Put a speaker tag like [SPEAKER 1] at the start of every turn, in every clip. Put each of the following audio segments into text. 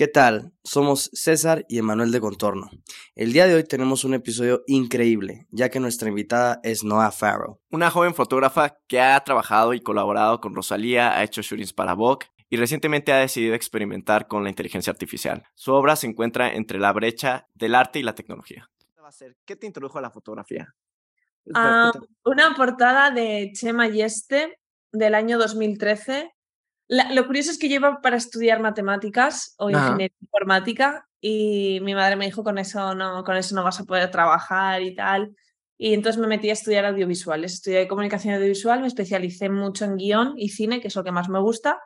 [SPEAKER 1] ¿Qué tal? Somos César y Emanuel de Contorno. El día de hoy tenemos un episodio increíble, ya que nuestra invitada es Noah Farrow.
[SPEAKER 2] Una joven fotógrafa que ha trabajado y colaborado con Rosalía, ha hecho shootings para Vogue y recientemente ha decidido experimentar con la inteligencia artificial. Su obra se encuentra entre la brecha del arte y la tecnología.
[SPEAKER 3] ¿Qué te introdujo a la fotografía?
[SPEAKER 4] Ah, una portada de Chema Yeste del año 2013 lo curioso es que yo iba para estudiar matemáticas o ingeniería informática y mi madre me dijo con eso no, con eso no vas a poder trabajar y tal. Y entonces me metí a estudiar audiovisuales. Estudié comunicación audiovisual, me especialicé mucho en guion y cine, que es lo que más me gusta.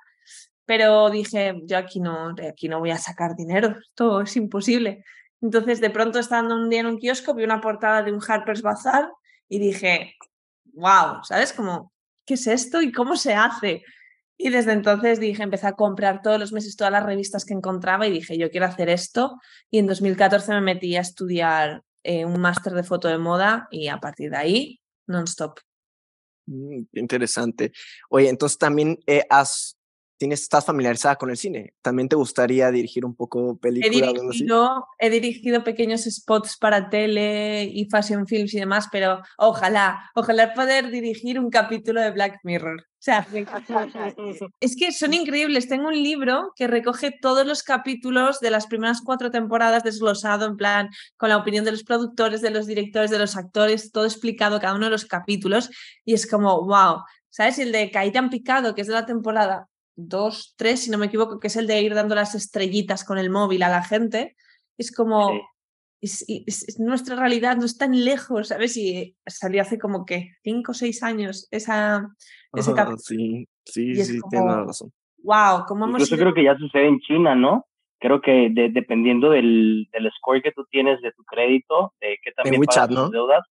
[SPEAKER 4] Pero dije, yo aquí no, aquí no voy a sacar dinero, esto es imposible. Entonces de pronto estando un día en un kiosco vi una portada de un Harper's Bazaar y dije, wow, ¿sabes? Como, ¿qué es esto y cómo se hace? Y desde entonces dije, empecé a comprar todos los meses todas las revistas que encontraba y dije, yo quiero hacer esto. Y en 2014 me metí a estudiar eh, un máster de foto de moda y a partir de ahí, non-stop.
[SPEAKER 3] Mm, interesante. Oye, entonces también eh, has tienes, estás familiarizada con el cine. ¿También te gustaría dirigir un poco películas?
[SPEAKER 4] He dirigido, he dirigido pequeños spots para tele y fashion films y demás, pero ojalá, ojalá poder dirigir un capítulo de Black Mirror. O sea, es que son increíbles. Tengo un libro que recoge todos los capítulos de las primeras cuatro temporadas desglosado en plan con la opinión de los productores, de los directores, de los actores, todo explicado cada uno de los capítulos y es como, wow. ¿Sabes? El de Caída Picado, que es de la temporada dos, tres, si no me equivoco, que es el de ir dando las estrellitas con el móvil a la gente, es como, es, nuestra realidad, no es tan lejos, ¿sabes? Y salió hace como que cinco o seis años esa, ese
[SPEAKER 3] Sí, sí, sí, tiene razón.
[SPEAKER 4] Wow, ¿cómo
[SPEAKER 5] hemos Yo creo que ya sucede en China, ¿no? Creo que dependiendo del, del, score que tú tienes de tu crédito, de que también
[SPEAKER 3] WeChat, ¿no?
[SPEAKER 5] deudas,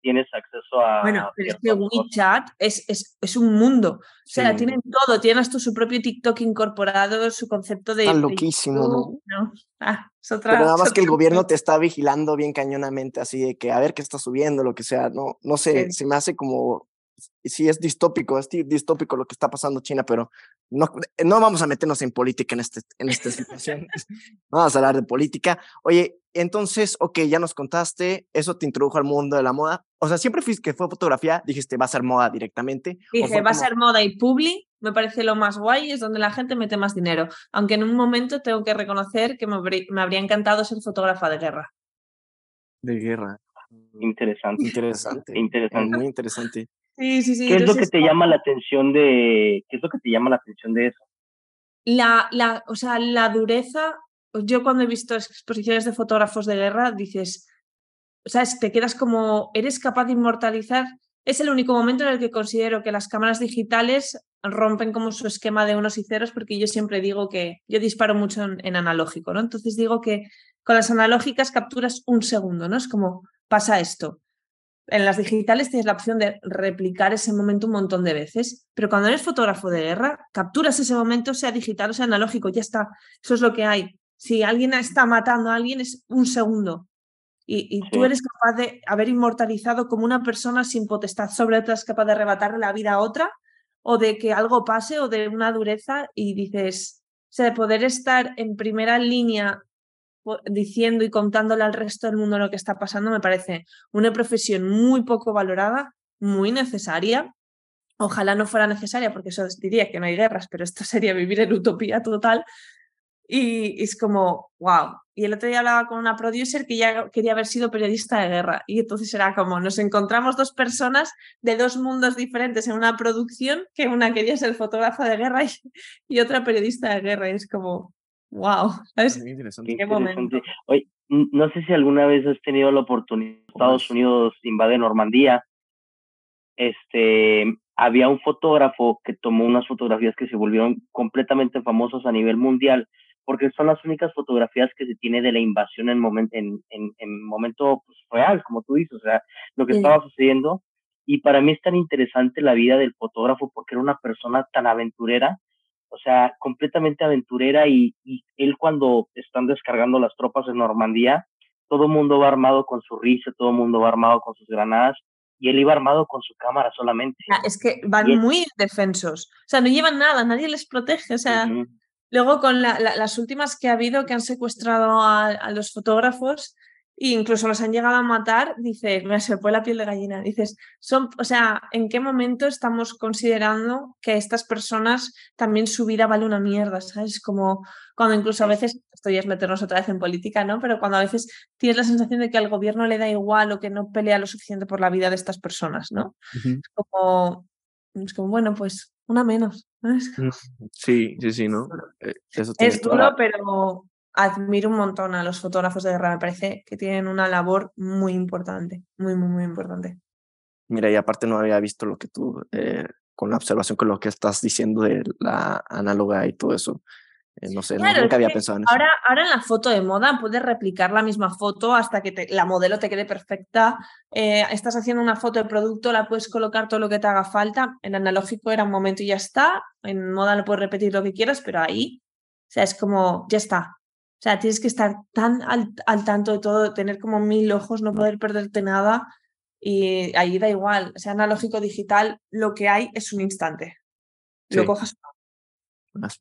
[SPEAKER 5] tienes acceso a...
[SPEAKER 4] Bueno, pero es que WeChat es, es, es, un mundo. O sea, tienen todo. Tienen hasta su propio TikTok incorporado, su concepto de...
[SPEAKER 3] Está loquísimo,
[SPEAKER 4] ¿no?
[SPEAKER 3] Ah, es otra, pero nada más que el gobierno te está vigilando bien cañonamente, así de que a ver qué está subiendo, lo que sea. No, no sé, se me hace como sí es distópico, es distópico lo que está pasando en China, pero no, no vamos a meternos en política en, este, en esta situación. vamos a hablar de política. Oye, entonces, ok, ya nos contaste, eso te introdujo al mundo de la moda. O sea, siempre fuiste que fue fotografía, dijiste, va a ser moda directamente.
[SPEAKER 4] Dije, va a ser moda y publi, me parece lo más guay, es donde la gente mete más dinero. Aunque en un momento tengo que reconocer que me, me habría encantado ser fotógrafa de guerra.
[SPEAKER 3] De guerra.
[SPEAKER 5] Interesante.
[SPEAKER 3] Interesante.
[SPEAKER 5] interesante.
[SPEAKER 3] Muy interesante.
[SPEAKER 4] Sí, sí, sí.
[SPEAKER 5] ¿Qué es lo que te llama la atención de, qué es lo que te llama la atención de eso?
[SPEAKER 4] La, la, o sea, la dureza, yo cuando he visto exposiciones de fotógrafos de guerra, dices, ¿sabes? Te quedas como, eres capaz de inmortalizar. Es el único momento en el que considero que las cámaras digitales rompen como su esquema de unos y ceros, porque yo siempre digo que yo disparo mucho en, en analógico, ¿no? Entonces digo que con las analógicas capturas un segundo, ¿no? Es como, pasa esto en las digitales tienes la opción de replicar ese momento un montón de veces, pero cuando eres fotógrafo de guerra, capturas ese momento, sea digital o sea analógico, ya está, eso es lo que hay. Si alguien está matando a alguien es un segundo y, tú eres capaz de haber inmortalizado como una persona sin potestad sobre otra, es capaz de arrebatarle la vida a otra o de que algo pase o de una dureza y dices, o sea, de poder estar en primera línea diciendo y contándole al resto del mundo lo que está pasando, me parece una profesión muy poco valorada, muy necesaria. Ojalá no fuera necesaria, porque eso diría que no hay guerras, pero esto sería vivir en utopía total. Y es como, wow. Y el otro día hablaba con una producer que ya quería haber sido periodista de guerra. Y entonces era como, nos encontramos dos personas de dos mundos diferentes en una producción, que una quería ser fotógrafa de guerra y, y otra periodista de guerra. Y es como, Wow, es
[SPEAKER 5] Qué, momento. Oye, no sé si alguna vez has tenido la oportunidad, Estados Unidos invade Normandía. Este, había un fotógrafo que tomó unas fotografías que se volvieron completamente famosas a nivel mundial, porque son las únicas fotografías que se tiene de la invasión en momento, en, en, momento pues, real, como tú dices, o sea, lo que estaba sucediendo. Y para mí es tan interesante la vida del fotógrafo porque era una persona tan aventurera o sea, completamente aventurera y, él cuando están descargando las tropas en Normandía, todo el mundo va armado con su risa, todo el mundo va armado con sus granadas y él iba armado con su cámara solamente.
[SPEAKER 4] Ah, es que van muy defensos, o sea, no llevan nada, nadie les protege, o sea, Luego, con las últimas que ha habido que han secuestrado a, los fotógrafos e incluso los han llegado a matar, dices, me se fue la piel de gallina. Dices, son, o sea, ¿en qué momento estamos considerando que estas personas también su vida vale una mierda? ¿Sabes? Como cuando incluso a veces, esto ya es meternos otra vez en política, ¿no? Pero cuando a veces tienes la sensación de que al gobierno le da igual o que no pelea lo suficiente por la vida de estas personas, ¿no? Es como, es como, bueno, pues una menos.
[SPEAKER 2] Mm, sí, sí, sí, ¿no?
[SPEAKER 4] Eh, es duro, pero admiro un montón a los fotógrafos de guerra. Me parece que tienen una labor muy importante, muy, muy, muy importante.
[SPEAKER 3] Mira, y aparte no había visto lo que tú, eh, con la observación con lo que estás diciendo de la análoga y todo eso. Eh, no sé, nunca había pensado en eso.
[SPEAKER 4] Ahora, ahora en la foto de moda puedes replicar la misma foto hasta que la modelo te quede perfecta. Eh, estás haciendo una foto de producto, la puedes colocar todo lo que te haga falta. En analógico era un momento y ya está. En moda lo puedes repetir lo que quieras, pero ahí, o sea, es como, ya está. O sea, tienes que estar tan al, tanto de todo, tener como mil ojos, no poder perderte nada. Y ahí da igual. O sea, analógico, digital, lo que hay es un instante. Lo cojas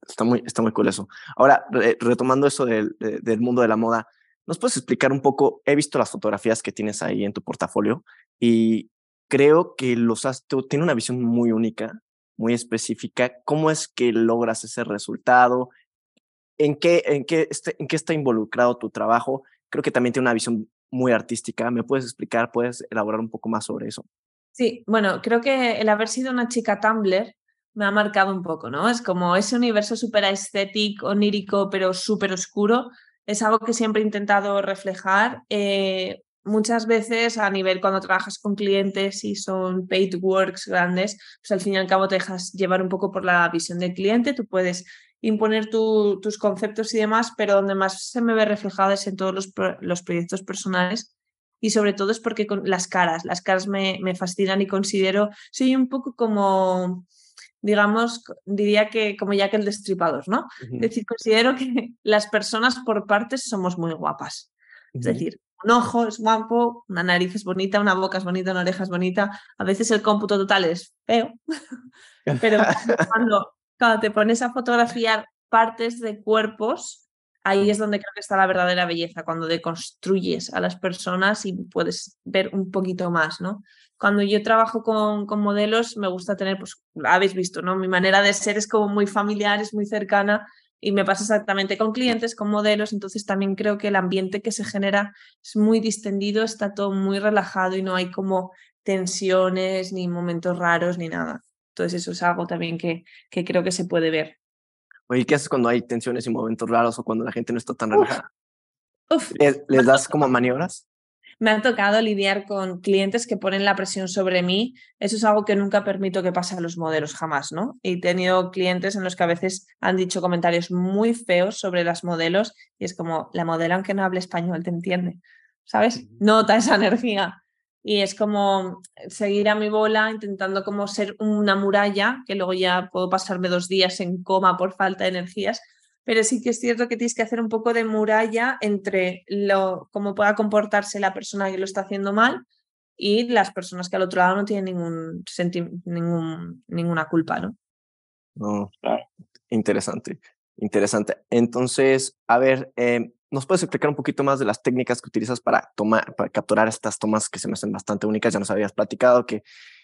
[SPEAKER 3] Está muy, está muy cool eso. Ahora, retomando eso del, del, mundo de la moda, ¿nos puedes explicar un poco? He visto las fotografías que tienes ahí en tu portafolio y creo que los has, tiene una visión muy única, muy específica. ¿Cómo es que logras ese resultado? ¿En qué, en este, está involucrado tu trabajo? Creo que también tiene una visión muy artística. ¿Me puedes explicar, puedes elaborar un poco más sobre eso?
[SPEAKER 4] Sí, bueno, creo que el haber sido una chica Tumblr me ha marcado un poco, ¿no? Es como ese universo súper estético, onírico, pero súper oscuro. Es algo que siempre he intentado reflejar. Eh, muchas veces a nivel cuando trabajas con clientes y son paid works grandes, pues al fin y al cabo te dejas llevar un poco por la visión del cliente, tú puedes imponer tus conceptos y demás, pero donde más se me ve reflejado es en todos los, los proyectos personales y sobre todo es porque con las caras, las caras me, me fascinan y considero, soy un poco como digamos, diría que como ya que el destripador, ¿no? Es decir, considero que las personas por partes somos muy guapas. Es decir, un ojo es guapo, una nariz es bonita, una boca es bonita, una oreja es bonita. A veces el cómputo total es feo, pero cuando, cuando te pones a fotografiar partes de cuerpos, ahí es donde creo que está la verdadera belleza, cuando deconstruyes a las personas y puedes ver un poquito más, ¿no? Cuando yo trabajo con, con, modelos, me gusta tener, pues, habéis visto, ¿no? Mi manera de ser es como muy familiar, es muy cercana y me pasa exactamente con clientes, con modelos, entonces también creo que el ambiente que se genera es muy distendido, está todo muy relajado y no hay como tensiones, ni momentos raros, ni nada. Entonces eso es algo también que, que creo que se puede ver.
[SPEAKER 3] Oye, ¿qué haces cuando hay tensiones y momentos raros o cuando la gente no está tan relajada? ¿Les, das como maniobras?
[SPEAKER 4] Me ha tocado lidiar con clientes que ponen la presión sobre mí. Eso es algo que nunca permito que pase a los modelos, jamás, ¿no? He tenido clientes en los que a veces han dicho comentarios muy feos sobre las modelos y es como, la modelo aunque no hable español, te entiende, ¿sabes? Nota esa energía y es como seguir a mi bola intentando como ser una muralla, que luego ya puedo pasarme dos días en coma por falta de energías, pero sí que es cierto que tienes que hacer un poco de muralla entre lo, cómo pueda comportarse la persona que lo está haciendo mal y las personas que al otro lado no tienen ningún, ningún ninguna culpa, ¿no?
[SPEAKER 3] No, interesante, interesante. Entonces, a ver, eh, ¿Nos puedes explicar un poquito más de las técnicas que utilizas para tomar, para capturar estas tomas que se me hacen bastante únicas? Ya nos habías platicado que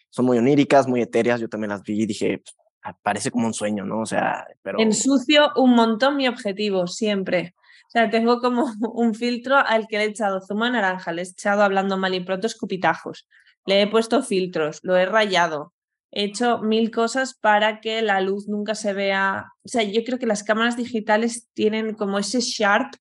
[SPEAKER 3] son muy oníricas, muy etéreas. Yo también las vi y dije, pues, ah, parece como un sueño, ¿no? O sea, pero.
[SPEAKER 4] Ensucio un montón mi objetivo, siempre. O sea, tengo como un filtro al que le he echado zumo naranja, le he echado hablando mal y pronto escupitajos, le he puesto filtros, lo he rayado, he hecho mil cosas para que la luz nunca se vea. O sea, yo creo que las cámaras digitales tienen como ese sharp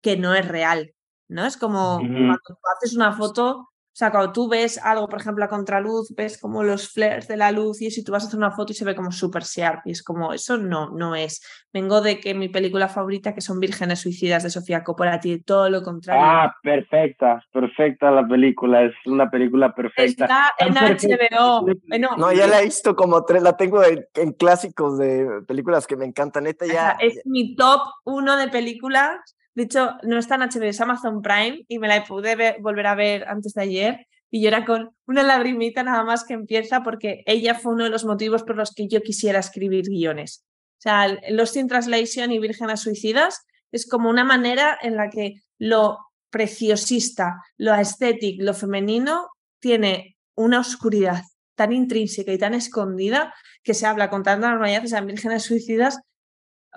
[SPEAKER 4] que no es real, ¿no? Es como cuando tú haces una foto, o sea, cuando tú ves algo, por ejemplo, a contraluz, ves como los flares de la luz y si tú vas a hacer una foto y se ve como súper sharp y es como, eso no, no es. Vengo de que mi película favorita, que son Vírgenes Suicidas de Sofía Coppola, tiene todo lo contrario.
[SPEAKER 5] Ah, perfecta, perfecta la película, es una película perfecta.
[SPEAKER 4] Está en HBO.
[SPEAKER 3] no, ya la he visto como tres, la tengo en, clásicos de películas que me encantan. Esta ya...
[SPEAKER 4] es mi top uno de películas de hecho, no está en HBO, es Amazon Prime y me la pude volver a ver antes de ayer y yo era con una lagrimita nada más que empieza porque ella fue uno de los motivos por los que yo quisiera escribir guiones. O sea, Lost in Translation y Vírgenes Suicidas es como una manera en la que lo preciosista, lo estético, lo femenino tiene una oscuridad tan intrínseca y tan escondida que se habla con tanta normalidad, o sea, en Vírgenes Suicidas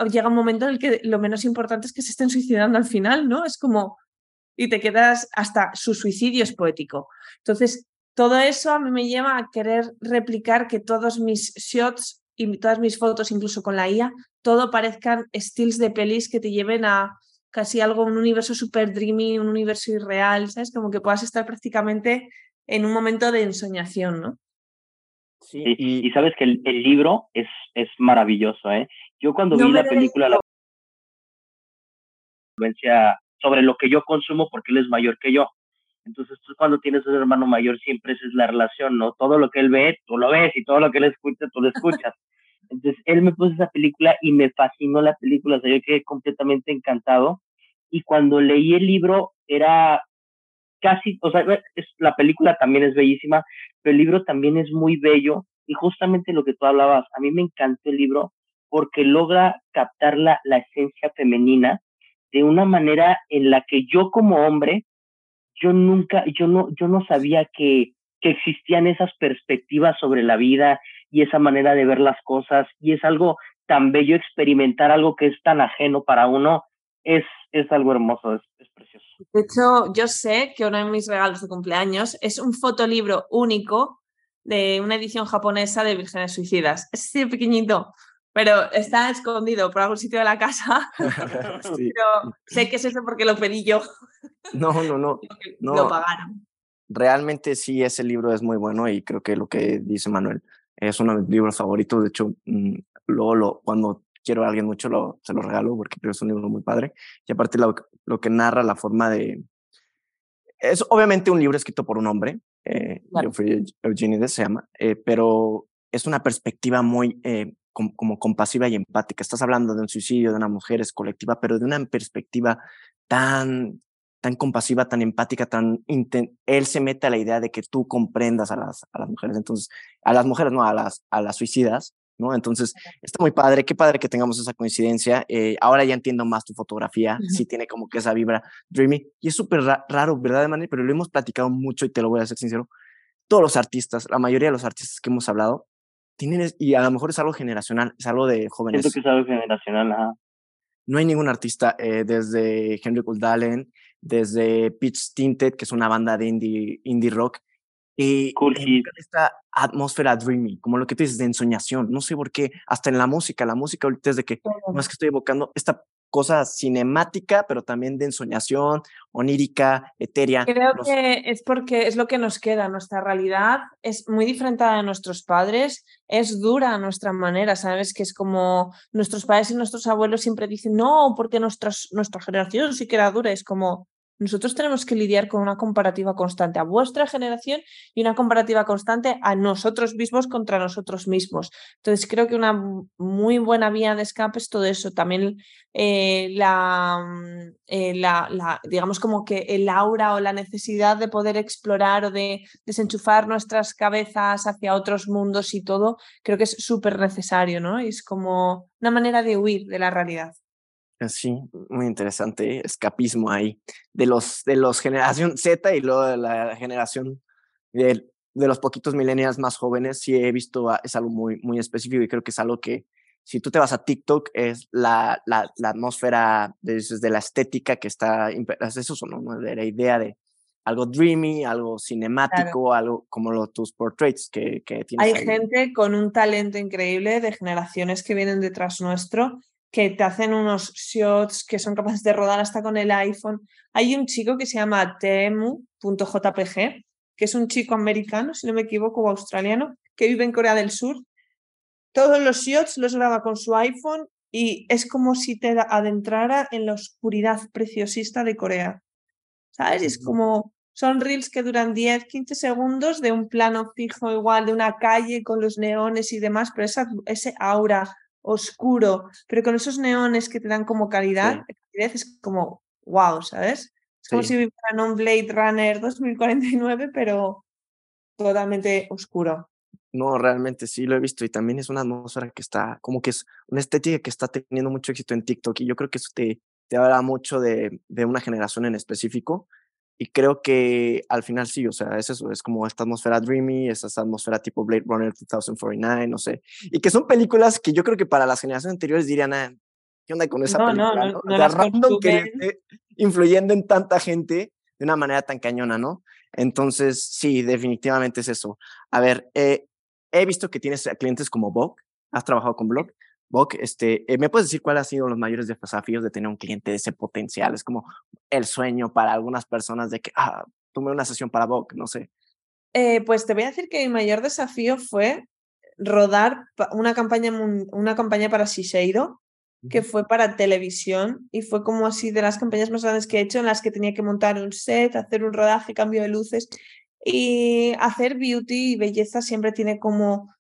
[SPEAKER 4] llega un momento en el que lo menos importante es que se estén suicidando al final, ¿no? Es como, y te quedas hasta su suicidio es poético. Entonces, todo eso a mí me lleva a querer replicar que todos mis shots y todas mis fotos, incluso con la IA, todo parezcan estilos de pelis que te lleven a casi algo, un universo super dreamy, un universo irreal, ¿sabes? Como que puedas estar prácticamente en un momento de ensoñación, ¿no?
[SPEAKER 5] Sí, y, sabes que el, libro es, es maravilloso, ¿eh? Yo cuando vi la película, la influencia sobre lo que yo consumo porque él es mayor que yo. Entonces tú cuando tienes un hermano mayor siempre esa es la relación, ¿no? Todo lo que él ve, tú lo ves y todo lo que él escucha, tú lo escuchas. Entonces él me puso esa película y me fascinó la película, o sea, yo quedé completamente encantado. Y cuando leí el libro era casi, o sea, es, la película también es bellísima, pero el libro también es muy bello y justamente lo que tú hablabas, a mí me encantó el libro porque logra captar la, la esencia femenina de una manera en la que yo como hombre yo nunca, yo no, yo no sabía que, que existían esas perspectivas sobre la vida y esa manera de ver las cosas y es algo tan bello experimentar algo que es tan ajeno para uno, es, es algo hermoso, es, es precioso.
[SPEAKER 4] De hecho, yo sé que uno de mis regalos de cumpleaños es un fotolibro único de una edición japonesa de Vírgenes Suicidas. Es así pequeñito, pero está escondido por algún sitio de la casa. Pero sé que es eso porque lo pedí yo.
[SPEAKER 3] No, no, no. no.
[SPEAKER 4] Lo pagaron.
[SPEAKER 3] Realmente sí, ese libro es muy bueno y creo que lo que dice Manuel es uno de mis libros favoritos. De hecho, mm, luego lo, cuando quiero a alguien mucho lo, se lo regalo porque creo que es un libro muy padre. Y aparte lo, lo que narra la forma de... Es obviamente un libro escrito por un hombre, eh, Eugenides se llama, eh, pero es una perspectiva muy eh, como, compasiva y empática. Estás hablando de un suicidio de una mujer, es colectiva, pero de una perspectiva tan, tan compasiva, tan empática, tan... Él se mete a la idea de que tú comprendas a las, a las mujeres, entonces, a las mujeres, no, a las, a las suicidas, ¿no? Entonces, está muy padre, qué padre que tengamos esa coincidencia. Eh, ahora ya entiendo más tu fotografía, sí tiene como que esa vibra dreamy, y es súper raro, ¿verdad, Manny? Pero lo hemos platicado mucho y te lo voy a ser sincero. Todos los artistas, la mayoría de los artistas que hemos hablado, tienen, y a lo mejor es algo generacional, es algo de jóvenes.
[SPEAKER 5] Siento que es algo generacional,
[SPEAKER 3] No hay ningún artista, eh, desde Henry Kuldalen, desde Pitch Tinted, que es una banda de indie, indie rock, y
[SPEAKER 5] cool
[SPEAKER 3] esta atmósfera dreamy, como lo que tú dices de ensoñación, no sé por qué, hasta en la música, la música ahorita es de que, no es que estoy evocando esta cosa cinemática, pero también de ensoñación, onírica, etérea.
[SPEAKER 4] Creo que es porque es lo que nos queda. Nuestra realidad es muy diferente a de nuestros padres, es dura a nuestra manera, ¿sabes? Que es como nuestros padres y nuestros abuelos siempre dicen, no, porque nuestras, nuestra generación sí que era dura. Es como, nosotros tenemos que lidiar con una comparativa constante a vuestra generación y una comparativa constante a nosotros mismos contra nosotros mismos. Entonces creo que una muy buena vía de escape es todo eso. También eh, mm, eh, la, digamos como que el aura o la necesidad de poder explorar o de desenchufar nuestras cabezas hacia otros mundos y todo, creo que es súper necesario, ¿no? Es como una manera de huir de la realidad.
[SPEAKER 3] Sí, muy interesante, escapismo ahí, de los, de los generación Z y luego de la generación de, de los poquitos millennials más jóvenes, sí he visto, es algo muy, muy específico y creo que es algo que si tú te vas a TikTok es la, la, la atmósfera de, de, la estética que está, es eso, ¿no? de la idea de algo dreamy, algo cinemático, algo como los, tus portraits que, que tienes.
[SPEAKER 4] Hay gente con un talento increíble de generaciones que vienen detrás nuestro que te hacen unos shots que son capaces de rodar hasta con el iPhone. Hay un chico que se llama temu.jpg, que es un chico americano, si no me equivoco, o australiano, que vive en Corea del Sur. Todos los shots los graba con su iPhone y es como si te adentrara en la oscuridad preciosista de Corea. ¿Sabes? Es como, son reels que duran 10, 15 segundos de un plano fijo igual, de una calle con los neones y demás, pero esa, ese aura oscuro, pero con esos neones que te dan como calidad, es como wow, ¿sabes? Es como si vivieran un Blade Runner 2049, pero totalmente oscuro.
[SPEAKER 3] No, realmente sí lo he visto y también es una atmósfera que está, como que es una estética que está teniendo mucho éxito en TikTok y yo creo que eso te, te habla mucho de, de una generación en específico y creo que al final sí, o sea, es eso, es como esta atmósfera dreamy, esa atmósfera tipo Blade Runner 2049, no sé, y que son películas que yo creo que para las generaciones anteriores dirían, ah, ¿qué onda con esa
[SPEAKER 4] No,
[SPEAKER 3] película?
[SPEAKER 4] no,
[SPEAKER 3] ¿no?
[SPEAKER 4] no
[SPEAKER 3] O sea, random que esté influyendo en tanta gente de una manera tan cañona, ¿no? Entonces, sí, definitivamente es eso. A ver, eh, he visto que tienes clientes como Vogue, has trabajado con Blog. Vogue, este, eh, ¿me puedes decir cuáles han sido los mayores desafíos de tener un cliente de ese potencial? Es como el sueño para algunas personas de que, ah, tomé una sesión para Vogue, no sé.
[SPEAKER 4] Eh, pues te voy a decir que mi mayor desafío fue rodar una campaña, una campaña para Shiseido, que fue para televisión y fue como así de las campañas más grandes que he hecho en las que tenía que montar un set, hacer un rodaje, cambio de luces y hacer beauty y belleza siempre tiene como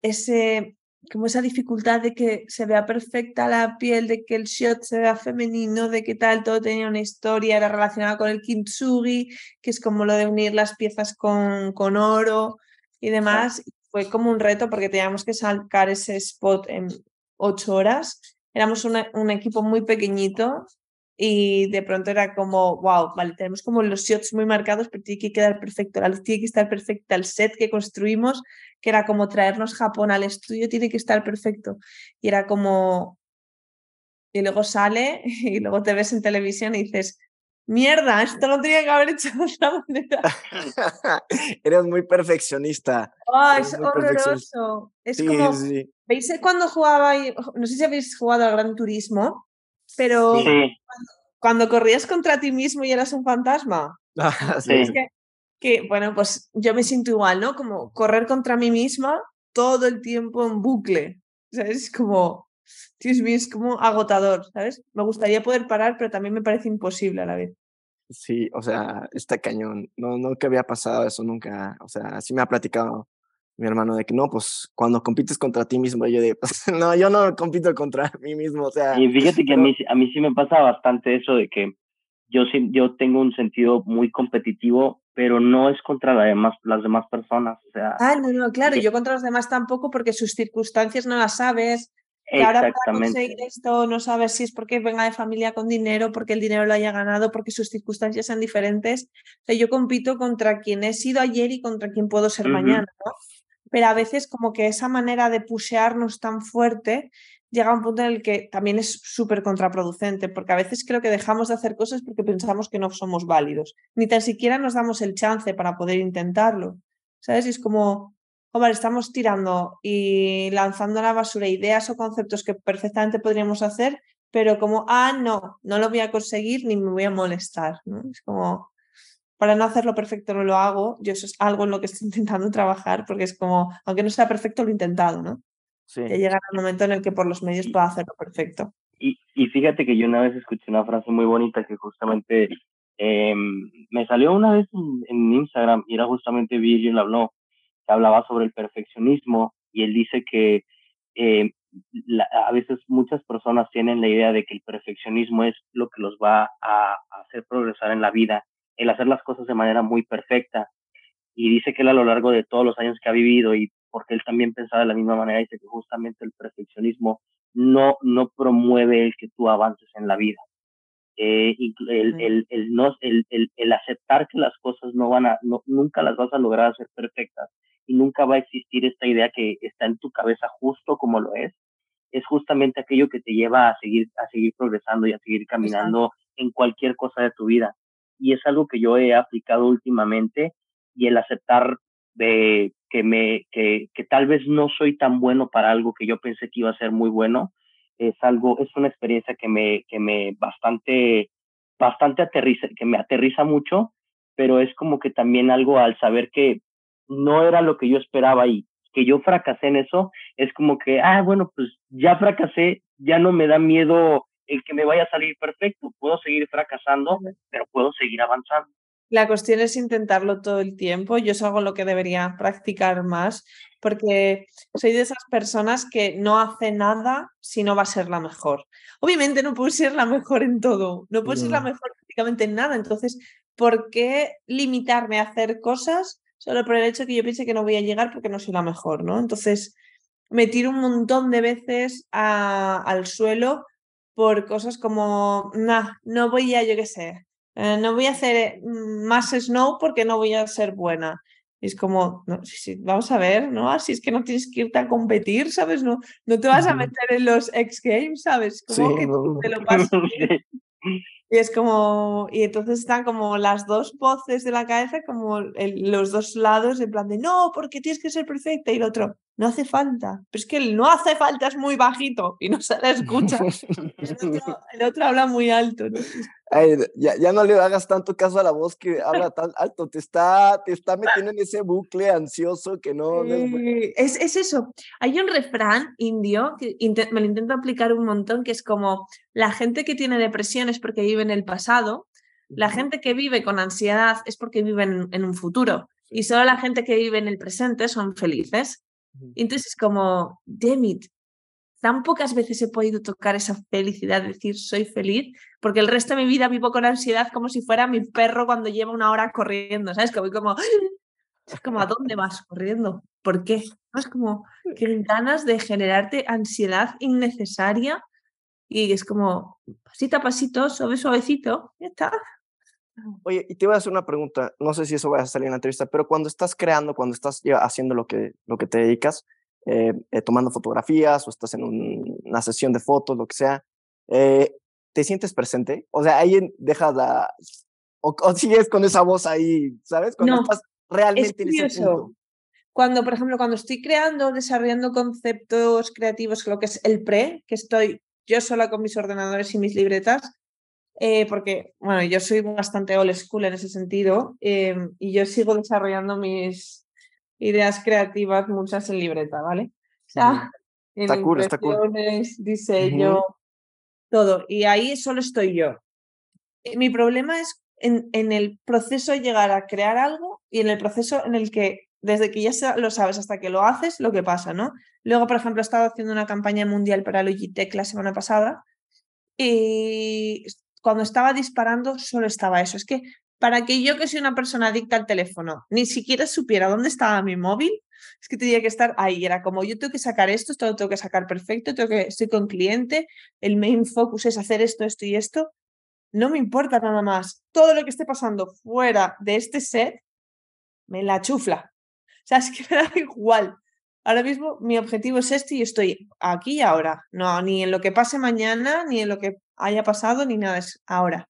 [SPEAKER 4] ese como esa dificultad de que se vea perfecta la piel, de que el shot se vea femenino, de que tal, todo tenía una historia, era relacionada con el kintsugi, que es como lo de unir las piezas con, con oro y demás. Fue como un reto porque teníamos que sacar ese spot en ocho horas. Éramos una- un equipo muy pequeñito y de pronto era como, wow, vale, tenemos como los shots muy marcados, pero tiene que quedar perfecto, la luz tiene que estar perfecta, el set que construimos, que era como traernos Japón al estudio, tiene que estar perfecto. Y era como, y luego sale y luego te ves en televisión y dices, mierda, esto lo tenía que haber hecho de otra manera.
[SPEAKER 3] Eres muy perfeccionista.
[SPEAKER 4] ¡Ah,
[SPEAKER 3] Eres
[SPEAKER 4] es
[SPEAKER 3] muy
[SPEAKER 4] horroroso! Es
[SPEAKER 3] Sí,
[SPEAKER 4] como,
[SPEAKER 3] sí.
[SPEAKER 4] ¿veis cuando jugaba, no sé si habéis jugado al Gran Turismo, pero
[SPEAKER 5] Sí,
[SPEAKER 4] cuando corrías contra ti mismo y eras un fantasma?
[SPEAKER 3] Ah, sí,
[SPEAKER 4] que, que, bueno, pues yo me siento igual, ¿no? Como correr contra mí misma todo el tiempo en bucle. ¿Sabes? Es como, Dios mío, es como agotador, ¿sabes? Me gustaría poder parar, pero también me parece imposible a la vez.
[SPEAKER 3] Sí, o sea, está cañón. No, nunca había pasado eso, nunca. O sea, sí me ha platicado mi hermano de que no, pues cuando compites contra ti mismo, yo de, pues, no, yo no compito contra mí mismo, o sea,
[SPEAKER 5] y fíjate que a mí, sí- a mí sí me pasa bastante eso de que yo sí, yo tengo un sentido muy competitivo, pero no es contra la demás, las demás personas. O sea,
[SPEAKER 4] Ah, no, no, claro,
[SPEAKER 5] Sí.
[SPEAKER 4] yo contra los demás tampoco porque sus circunstancias no las sabes. Que ahora para conseguir esto no sabes si es porque venga de familia con dinero, porque el dinero lo haya ganado, porque sus circunstancias sean diferentes. O sea, yo compito contra quien he sido ayer y contra quien puedo ser
[SPEAKER 5] Ujú.
[SPEAKER 4] mañana, ¿no? Pero a veces como que esa manera de pushearnos tan fuerte llega a un punto en el que también es súper contraproducente, porque a veces creo que dejamos de hacer cosas porque pensamos que no somos válidos, ni tan siquiera nos damos el chance para poder intentarlo, ¿sabes? Es como, Omar, estamos tirando y lanzando a la basura ideas o conceptos que perfectamente podríamos hacer, pero como, ah, no, no lo voy a conseguir ni me voy a molestar, ¿no? Es como, para no hacerlo perfecto no lo hago, yo eso es algo en lo que estoy intentando trabajar, porque es como, aunque no sea perfecto, lo he intentado, ¿no?
[SPEAKER 3] sí.
[SPEAKER 4] Ya llegará el momento en el que por los medios pueda hacerlo perfecto.
[SPEAKER 5] Y, y fíjate que yo una vez escuché una frase muy bonita que justamente eh, me salió una vez en, en, Instagram y era justamente Virgil habló, que hablaba sobre el perfeccionismo y él dice que eh, la, a veces muchas personas tienen la idea de que el perfeccionismo es lo que los va a, a hacer progresar en la vida, el hacer las cosas de manera muy perfecta. Y dice que él a lo largo de todos los años que ha vivido y porque él también pensaba de la misma manera, dice que justamente el perfeccionismo no, no promueve el que tú avances en la vida. Eh, el, el, el, no, el, el, el, aceptar que las cosas no van a, no, nunca las vas a lograr hacer perfectas y nunca va a existir esta idea que está en tu cabeza justo como lo es, es justamente aquello que te lleva a seguir, a seguir progresando y a seguir caminando Exacto. en cualquier cosa de tu vida. Y es algo que yo he aplicado últimamente y el aceptar de que me, que, que tal vez no soy tan bueno para algo que yo pensé que iba a ser muy bueno, es algo, es una experiencia que me, que me bastante, bastante aterriza, que me aterriza mucho, pero es como que también algo al saber que no era lo que yo esperaba y que yo fracasé en eso, es como que, ah, bueno, pues ya fracasé, ya no me da miedo el que me vaya a salir perfecto, puedo seguir fracasando, pero puedo seguir avanzando.
[SPEAKER 4] La cuestión es intentarlo todo el tiempo. Yo es algo lo que debería practicar más, porque soy de esas personas que no hace nada si no va a ser la mejor. Obviamente no puedo ser la mejor en todo, no puedo ser la mejor prácticamente en nada. Entonces, ¿por qué limitarme a hacer cosas solo por el hecho que yo piense que no voy a llegar porque no soy la mejor, ¿no? Entonces me tiro un montón de veces al suelo por cosas como, nah, no voy a, yo qué sé, eh, no voy a hacer mm, más snow porque no voy a ser buena. Y es como, no, sí, vamos a ver, ¿no? Así es que no tienes que irte a competir, ¿sabes? No, no te vas a meter en los X Games, ¿sabes? Como que te lo pasas Y es como, y entonces están como las dos voces de la cabeza, como los dos lados, en plan de, no, porque tienes que ser perfecta, y el otro, no hace falta. Pero es que el no hace falta es muy bajito y no se le escucha. el, otro, habla muy alto. ¿no?
[SPEAKER 3] ya, ya, no le hagas tanto caso a la voz que habla tan alto, te está, te está metiendo en ese bucle ansioso que no,
[SPEAKER 4] es... es... eso. Hay un refrán indio que me lo intento aplicar un montón, que es como la gente que tiene depresión es porque vive en el pasado, la gente que vive con ansiedad es porque vive en, un futuro y solo la gente que vive en el presente son felices. Entonces es como, damn tan pocas veces he podido tocar esa felicidad, decir soy feliz, porque el resto de mi vida vivo con ansiedad como si fuera mi perro cuando lleva una hora corriendo, ¿sabes? Que voy como, es como, ¿a dónde vas corriendo? ¿Por qué? Es como que ganas de generarte ansiedad innecesaria y es como pasito a pasito, suave, suavecito, ya está.
[SPEAKER 3] Oye, y te voy a hacer una pregunta, no sé si eso va a salir en la entrevista, pero cuando estás creando, cuando estás haciendo lo que, lo que te dedicas, eh, eh, tomando fotografías o estás en una sesión de fotos, lo que sea, eh, ¿te sientes presente? O sea, ahí dejas la... O, sigues con esa voz ahí, ¿sabes? Cuando estás realmente en ese punto.
[SPEAKER 4] Cuando, por ejemplo, cuando estoy creando, desarrollando conceptos creativos, lo que es el pre, que estoy yo sola con mis ordenadores y mis libretas, porque, bueno, yo soy bastante old school en ese sentido em, y yo sigo desarrollando mis, ideas creativas, muchas en libreta, ¿vale? O sea,
[SPEAKER 3] está cool, está cool.
[SPEAKER 4] diseño, todo. Y ahí solo estoy yo. Eh, mi problema es en, en, el proceso de llegar a crear algo y en el proceso en el que, desde que ya lo sabes hasta que lo haces, lo que pasa, ¿no? Luego, por ejemplo, he estado haciendo una campaña mundial para Logitech la semana pasada y cuando estaba disparando solo estaba eso. Es que para que yo que soy una persona adicta al teléfono ni siquiera supiera dónde estaba mi móvil, es que tenía que estar ahí. Era como yo tengo que sacar esto, esto lo tengo que sacar perfecto, tengo que, estoy con cliente, el main focus es hacer esto, esto y esto. No me importa nada más. Todo lo que esté pasando fuera de este set me la chufla. O sea, es que me da igual. Ahora mismo mi objetivo es este y estoy aquí y ahora. No, ni en lo que pase mañana, ni en lo que haya pasado, ni nada, es ahora.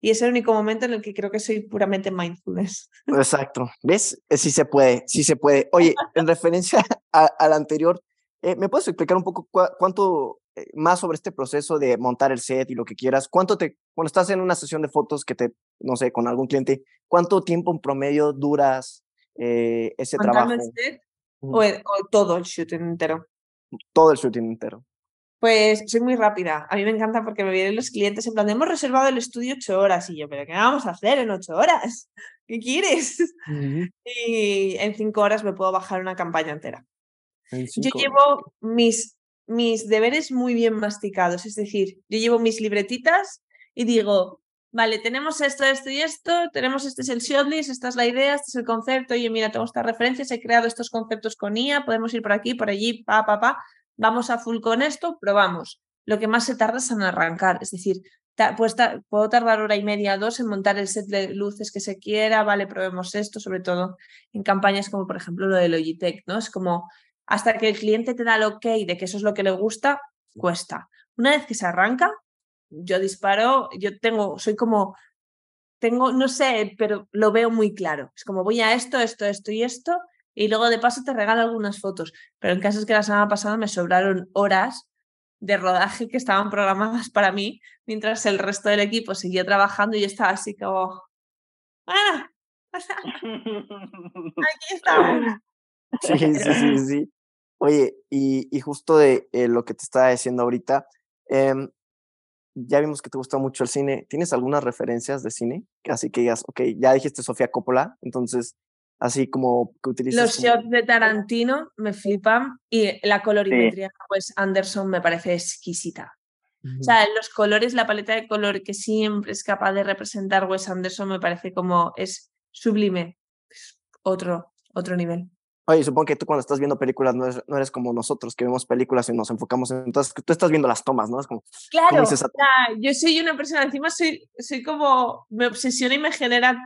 [SPEAKER 4] Y es el único momento en el que creo que soy puramente mindfulness.
[SPEAKER 3] Exacto. ¿Ves? Eh, sí se puede, sí se puede. Oye, en referencia al anterior, eh, ¿me puedes explicar un poco cuánto eh, más sobre este proceso de montar el set y lo que quieras? ¿Cuánto te, cuando estás en una sesión de fotos que te, no sé, con algún cliente, cuánto tiempo en promedio duras ese trabajo? El set
[SPEAKER 4] o, o todo el shooting entero?
[SPEAKER 3] Todo el shooting entero.
[SPEAKER 4] Pues soy muy rápida. A mí me encanta porque me vienen los clientes en plan, hemos reservado el estudio ocho horas. Y yo, ¿pero qué vamos a hacer en ocho horas? ¿Qué quieres? Y en cinco horas me puedo bajar una campaña entera. Yo llevo mis, mis deberes muy bien masticados. Es decir, yo llevo mis libretitas y digo, vale, tenemos esto, esto y esto, tenemos este es el shortlist, esta es la idea, este es el concepto, oye, mira, tengo estas referencias, he creado estos conceptos con IA, podemos ir por aquí, por allí, pa, pa, pa vamos a full con esto, probamos. Lo que más se tarda es en arrancar, es decir, pues puedo tardar hora y media, dos en montar el set de luces que se quiera, vale, probemos esto, sobre todo en campañas como por ejemplo lo de Logitech, ¿no? Es como hasta que el cliente te da el ok de que eso es lo que le gusta, cuesta. Una vez que se arranca, yo disparo, yo tengo, soy como, tengo, no sé, pero lo veo muy claro. Es como voy a esto, esto, esto y esto, y luego de paso te regalo algunas fotos. Pero en caso es que la semana pasada me sobraron horas de rodaje que estaban programadas para mí, mientras el resto del equipo seguía trabajando y yo estaba así como, ¡ah! Aquí estamos.
[SPEAKER 3] Sí, sí, sí, sí. Oye, y, y justo de eh, lo que te estaba diciendo ahorita, em, ya vimos que te gusta mucho el cine. ¿Tienes algunas referencias de cine? Así que digas, ok, ya dijiste Sofía Coppola, entonces así como que utilizas.
[SPEAKER 4] Los shots de Tarantino me flipan y la colorimetría de Wes Anderson me parece exquisita. O sea, los colores, la paleta de color que siempre es capaz de representar Wes Anderson me parece como es sublime. otro, otro nivel.
[SPEAKER 3] Oye, supongo que tú cuando estás viendo películas no eres, no eres como nosotros, que vemos películas y nos enfocamos en... Entonces, tú estás viendo las tomas, ¿no? Es como...
[SPEAKER 4] Claro, yo soy una persona, encima soy, soy como... Me obsesiona y me genera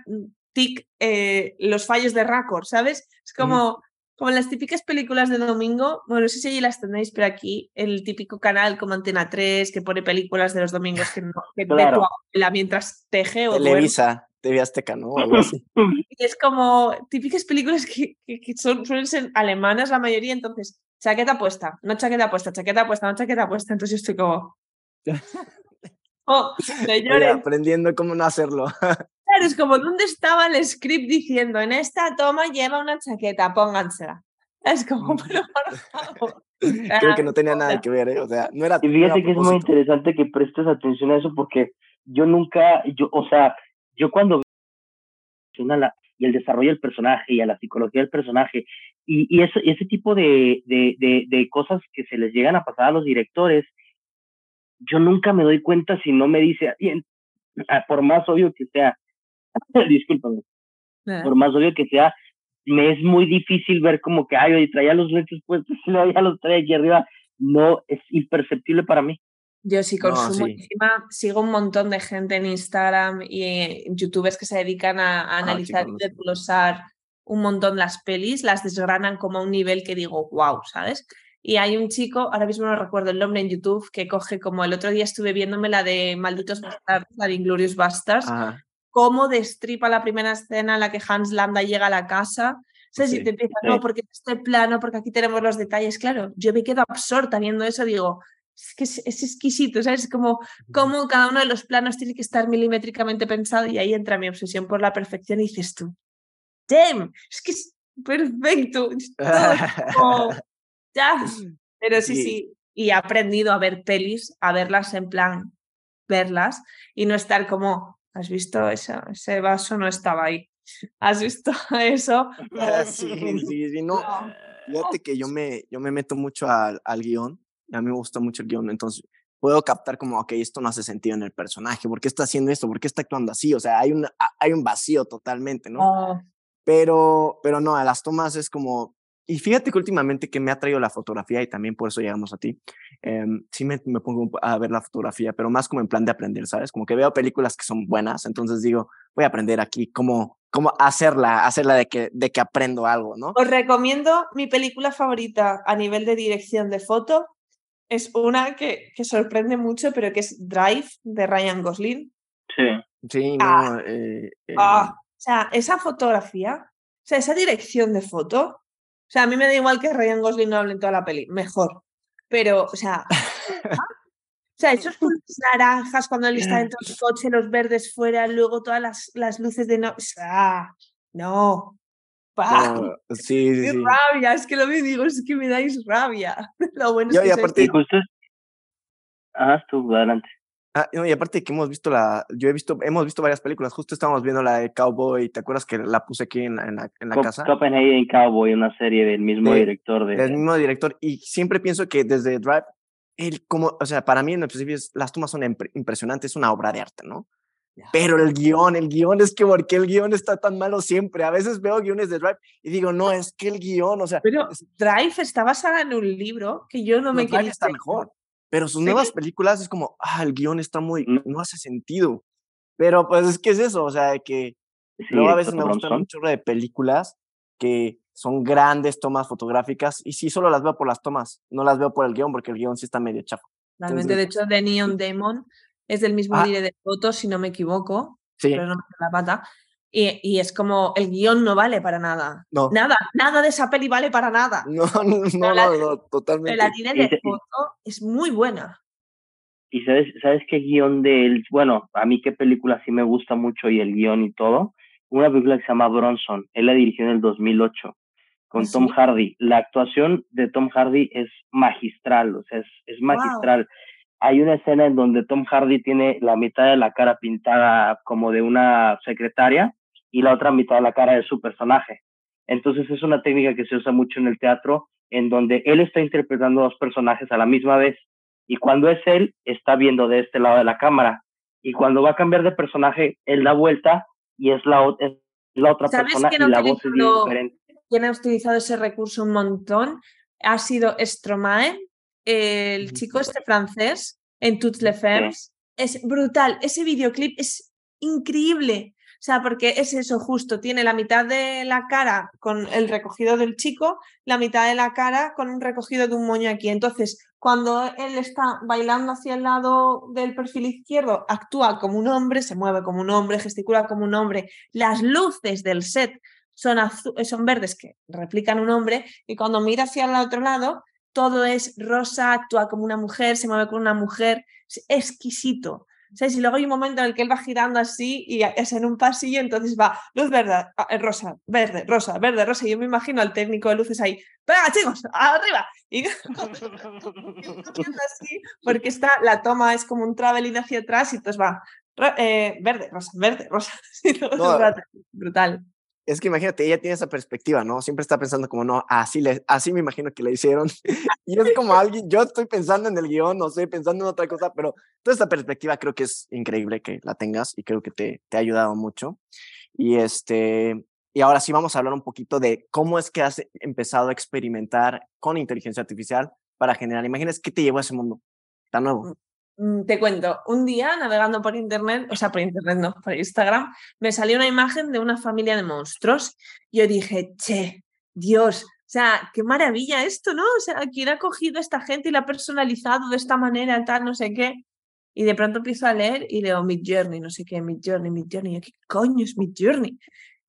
[SPEAKER 4] tic eh, los fallos de récord, ¿sabes? Es como... Como en las típicas películas de domingo, bueno, no sé si allí las tenéis, pero aquí el típico canal como Antena 3 que pone películas de los domingos que, no, que claro. ve mientras teje o
[SPEAKER 3] Televisa, TV Azteca, ¿no? Algo así.
[SPEAKER 4] y es como típicas películas que, que, son, suelen ser alemanas la mayoría, entonces, chaqueta puesta, no chaqueta puesta, chaqueta puesta, no chaqueta puesta, entonces yo estoy como...
[SPEAKER 3] Oh, señores. aprendiendo cómo no hacerlo.
[SPEAKER 4] Claro, es como, ¿dónde estaba el script diciendo, en esta toma lleva una chaqueta, póngansela? Es como, pero por favor.
[SPEAKER 3] Creo que no tenía nada que ver, ¿eh? O sea, no era.
[SPEAKER 5] Y fíjate que es muy interesante que prestes atención a eso porque yo nunca, yo, o sea, yo cuando y el desarrollo del personaje y a la psicología del personaje y, y ese, ese tipo de, de, de, de cosas que se les llegan a pasar a los directores, yo nunca me doy cuenta si no me dice, por más obvio que sea, discúlpame, por más obvio que sea, me es muy difícil ver como que, ay, traía los lentes puestos, ya los traía aquí arriba. No, es imperceptible para mí.
[SPEAKER 4] Yo sí consumo, encima sigo un montón de gente en Instagram y youtubers que se dedican a, ah, analizar y desglosar un montón las pelis, las desgranan como a un nivel que digo, wow, ¿sabes? Y hay un chico, ahora mismo no recuerdo el nombre en YouTube, que coge como el otro día estuve viéndome la de Malditos Bastards, la de Inglorious Bastards, cómo destripa la primera escena en la que Hans Landa llega a la casa. sé si te empieza, no, porque este plano, porque aquí tenemos los detalles. Claro, yo me quedo absorta viendo eso, digo, es que es, exquisito, ¿sabes? Como, como cada uno de los planos tiene que estar milimétricamente pensado y ahí entra mi obsesión por la perfección y dices tú, damn, es que es perfecto. ya. Pero sí, sí, y he aprendido a ver pelis, a verlas en plan, verlas y no estar como, ¿Has visto eso? Ese vaso no estaba ahí. ¿Has visto eso?
[SPEAKER 3] sí, sí, sí, no. Fíjate que yo me, yo me meto mucho al, al guion. A mí me gusta mucho el guion, entonces puedo captar como, ok, esto no hace sentido en el personaje, ¿por qué está haciendo esto? ¿Por qué está actuando así? O sea, hay un, hay un vacío totalmente, ¿no? Oh. Pero, pero no, a las tomas es como, y fíjate que últimamente que me ha traído la fotografía y también por eso llegamos a ti, eh, sí me, me, pongo a ver la fotografía, pero más como en plan de aprender, ¿sabes? Como que veo películas que son buenas, entonces digo, voy a aprender aquí cómo, cómo hacerla, hacerla de que, de que aprendo algo, ¿no?
[SPEAKER 4] Os recomiendo mi película favorita a nivel de dirección de foto. Es una que, que sorprende mucho, pero que es Drive de Ryan Gosling.
[SPEAKER 5] Sí.
[SPEAKER 3] Sí, no. Ah, eh,
[SPEAKER 4] ah, o sea, esa fotografía, o sea, esa dirección de foto o sea, a mí me da igual que Ryan Gosling no hable en toda la peli, mejor. Pero, o sea, o sea, esos naranjas cuando él está dentro del coche, los verdes fuera, luego todas las, las luces de no. O sea, no.
[SPEAKER 3] sí, sí,
[SPEAKER 4] sí. rabia, es que lo que digo es que me dais rabia. Lo bueno es que.
[SPEAKER 3] Y aparte,
[SPEAKER 5] justo... Ah, tú, adelante.
[SPEAKER 3] Ah, y aparte que hemos visto la, yo he visto, hemos visto varias películas, justo estábamos viendo la de Cowboy, ¿te acuerdas que la puse aquí en la, en la, en la casa?
[SPEAKER 5] Copenhagen Cowboy, una serie del mismo director. De...
[SPEAKER 3] Del mismo director, y siempre pienso que desde Drive, él como, o sea, para mí en el principio las tomas son impresionantes, es una obra de arte, ¿no? Pero el guion, el guion es que, ¿por qué el guion está tan malo siempre? A veces veo guiones de Drive y digo, no, es que el guion, o sea...
[SPEAKER 4] Pero Drive está basada en un libro que yo no, me
[SPEAKER 3] Drive está mejor. Pero sus nuevas películas es como, ah, el guion está muy, no hace sentido. Pero pues es que es eso, o sea, que luego a veces me gustan mucho de películas que son grandes tomas fotográficas y sí solo las veo por las tomas, no las veo por el guion porque el guion sí está medio chafo.
[SPEAKER 4] Realmente, de hecho, The Neon Demon es del mismo ah, de fotos, si no me equivoco,
[SPEAKER 3] sí.
[SPEAKER 4] pero no me la pata. Y, es como el guion no vale para nada.
[SPEAKER 3] No.
[SPEAKER 4] Nada, nada de esa peli vale para nada.
[SPEAKER 3] No, no, no, no, totalmente.
[SPEAKER 4] la línea de foto es muy buena.
[SPEAKER 5] Y sabes, sabes qué guion de él, bueno, a mí qué película sí me gusta mucho y el guion y todo. Una película que se llama Bronson. Él la dirigió en el 2008 con ¿Ah, Tom Hardy. La actuación de Tom Hardy es magistral, o sea, es, es magistral. Hay una escena en donde Tom Hardy tiene la mitad de la cara pintada como de una secretaria y la otra mitad de la cara de su personaje. Entonces es una técnica que se usa mucho en el teatro, en donde él está interpretando dos personajes a la misma vez y cuando es él, está viendo de este lado de la cámara y cuando va a cambiar de personaje, él da vuelta y es la, es la otra persona y la voz es diferente.
[SPEAKER 4] Quien ha utilizado ese recurso un montón ha sido Stromae, el chico este francés, en Toutes les Femmes. Es brutal. Ese videoclip es increíble. Sea, porque es eso justo, tiene la mitad de la cara con el recogido del chico, la mitad de la cara con un recogido de un moño aquí. Entonces, cuando él está bailando hacia el lado del perfil izquierdo, actúa como un hombre, se mueve como un hombre, gesticula como un hombre. Las luces del set son, son verdes que replican un hombre y cuando mira hacia el otro lado, todo es rosa, actúa como una mujer, se mueve como una mujer, es exquisito. ¿Sabes? Y luego hay un momento en el que él va girando así y es en un pasillo, entonces va luz verde, ah, rosa, verde, rosa, verde, rosa. Y yo me imagino al técnico de luces ahí, venga chicos, arriba. Y así, porque está, la toma es como un traveling hacia atrás y entonces va eh, verde, rosa, verde, rosa. brutal
[SPEAKER 3] es que imagínate, ella tiene esa perspectiva, ¿no? Siempre está pensando como, no, así, le, así me imagino que le hicieron. y es como alguien, yo estoy pensando en el guion, no sé, pensando en otra cosa, pero toda esta perspectiva creo que es increíble que la tengas y creo que te, te ha ayudado mucho. Y este, y ahora sí vamos a hablar un poquito de cómo es que has empezado a experimentar con inteligencia artificial para generar imágenes. ¿Qué te llevó a ese mundo tan nuevo? Mm.
[SPEAKER 4] Te cuento, un día navegando por internet, o sea, por internet no, por Instagram, me salió una imagen de una familia de monstruos. Yo dije, che, Dios, o sea, qué maravilla esto, ¿no? O sea, ¿quién ha cogido a esta gente y la ha personalizado de esta manera, tal, no sé qué? Y de pronto empiezo a leer y leo Mid Journey, no sé qué, Mid Journey, Mid Journey. ¿Qué coño es Mid Journey?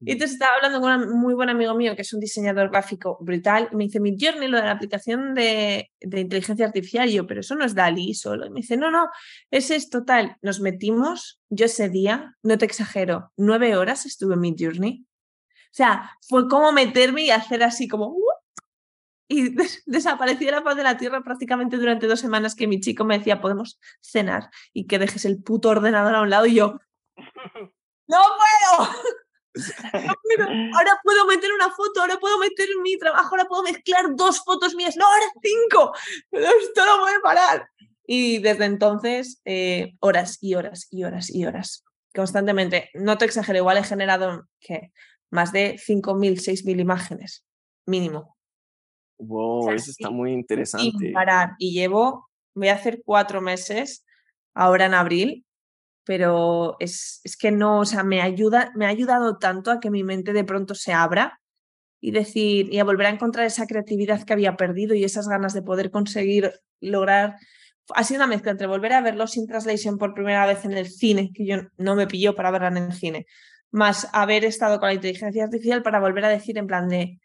[SPEAKER 4] Y entonces estaba hablando con un muy buen amigo mío que es un diseñador gráfico brutal. Y me dice, mi journey, lo de la aplicación de, de, inteligencia artificial. Y yo, pero eso no es Dalí solo. Y me dice, no, no, ese es total. Nos metimos, yo ese día, no te exagero, nueve horas estuve en mi journey. O sea, fue como meterme y hacer así como... y desapareció la paz de la tierra prácticamente durante dos semanas que mi chico me decía, podemos cenar y que dejes el puto ordenador a un lado. Y yo, no puedo. Ahora puedo meter una foto, ahora puedo meter mi trabajo, ahora puedo mezclar dos fotos mías, no, ahora cinco, pero esto no puede parar. Y desde entonces, eh, horas y horas y horas y horas, constantemente. No te exagero, igual he generado ¿qué? más de 5.000, 6.000 imágenes, mínimo.
[SPEAKER 3] Wow, eso está muy interesante.
[SPEAKER 4] Sin parar. Y llevo, voy a hacer cuatro meses ahora en abril pero es, es, que no, o sea, me, ayuda, me ha ayudado tanto a que mi mente de pronto se abra y decir, y a volver a encontrar esa creatividad que había perdido y esas ganas de poder conseguir lograr. Ha sido una mezcla entre volver a verlo sin translation por primera vez en el cine, que yo no me pilló para verla en el cine, más haber estado con la inteligencia artificial para volver a decir en plan de,